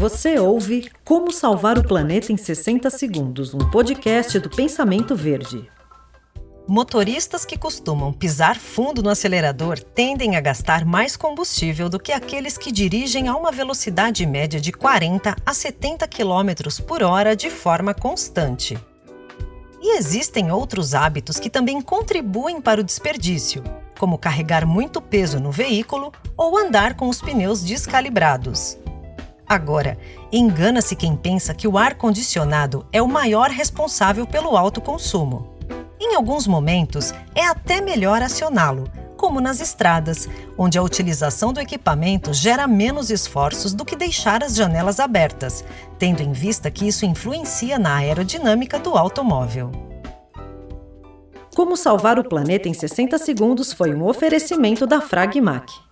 Você ouve Como Salvar o Planeta em 60 Segundos, um podcast do Pensamento Verde. Motoristas que costumam pisar fundo no acelerador tendem a gastar mais combustível do que aqueles que dirigem a uma velocidade média de 40 a 70 km por hora de forma constante. E existem outros hábitos que também contribuem para o desperdício, como carregar muito peso no veículo ou andar com os pneus descalibrados. Agora, engana-se quem pensa que o ar-condicionado é o maior responsável pelo alto consumo. Em alguns momentos, é até melhor acioná-lo, como nas estradas, onde a utilização do equipamento gera menos esforços do que deixar as janelas abertas, tendo em vista que isso influencia na aerodinâmica do automóvel. Como salvar o planeta em 60 segundos foi um oferecimento da Fragmac.